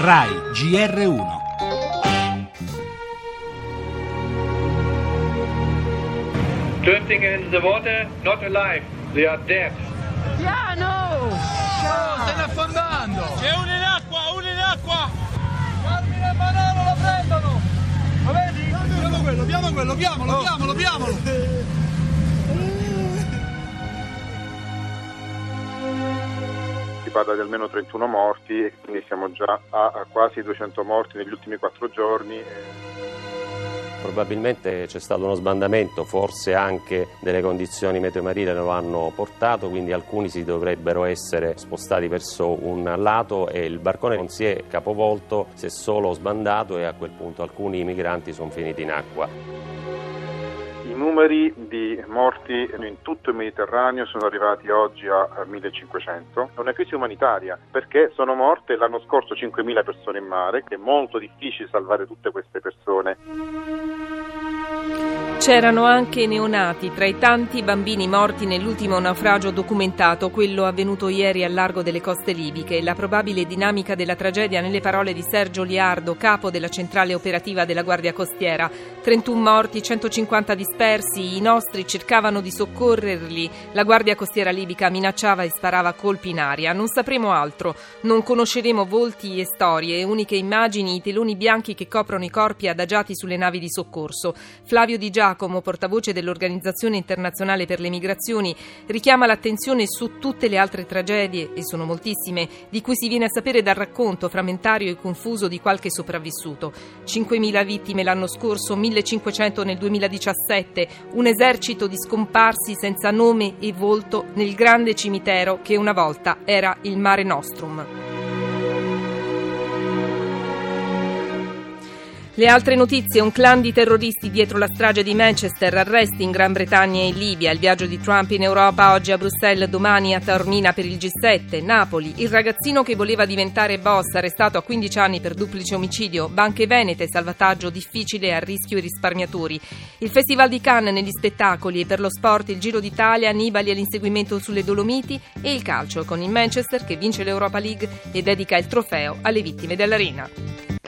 RAI GR1 Drifting in the water, not alive, they are dead. Piano! Oh, stai affondando! C'è uno in acqua, uno in acqua! Carmine e Manolo lo prendono! Lo vedi? Piamo quello, piamo quello, piamolo, piamolo, piamolo! Si parla di almeno 31 morti e quindi siamo già a, quasi 200 morti negli ultimi quattro giorni. Probabilmente c'è stato uno sbandamento, forse anche delle condizioni meteo marine lo hanno portato, quindi alcuni si dovrebbero essere spostati verso un lato e il barcone non si è capovolto, si è solo sbandato e a quel punto alcuni migranti sono finiti in acqua. I numeri di morti in tutto il Mediterraneo sono arrivati oggi a a 1500. È una crisi umanitaria perché sono morte l'anno scorso 5.000 persone in mare, è molto difficile salvare tutte queste persone. C'erano anche neonati tra i tanti bambini morti nell'ultimo naufragio documentato, quello avvenuto ieri al largo delle coste libiche. La probabile dinamica della tragedia nelle parole di Sergio Liardo, capo della centrale operativa della Guardia Costiera. 31 morti, 150 dispersi, i nostri cercavano di soccorrerli. La Guardia Costiera libica minacciava e sparava colpi in aria. Non sapremo altro, non conosceremo volti e storie, uniche immagini, i teloni bianchi che coprono i corpi adagiati sulle navi di soccorso. Flavio Di Giacomo, portavoce dell'Organizzazione Internazionale per le Migrazioni, richiama l'attenzione su tutte le altre tragedie, e sono moltissime, di cui si viene a sapere dal racconto frammentario e confuso di qualche sopravvissuto. 5.000 vittime l'anno scorso, 1.500 nel 2017, un esercito di scomparsi senza nome e volto nel grande cimitero che una volta era il Mare Nostrum. Le altre notizie, un clan di terroristi dietro la strage di Manchester, arresti in Gran Bretagna e in Libia, il viaggio di Trump in Europa oggi a Bruxelles, domani a Taormina per il G7, Napoli, il ragazzino che voleva diventare boss arrestato a 15 anni per duplice omicidio, banche venete, salvataggio difficile a rischio i risparmiatori, il Festival di Cannes negli spettacoli e per lo sport il Giro d'Italia, Nibali all'inseguimento sulle Dolomiti e il calcio con il Manchester che vince l'Europa League e dedica il trofeo alle vittime dell'arena.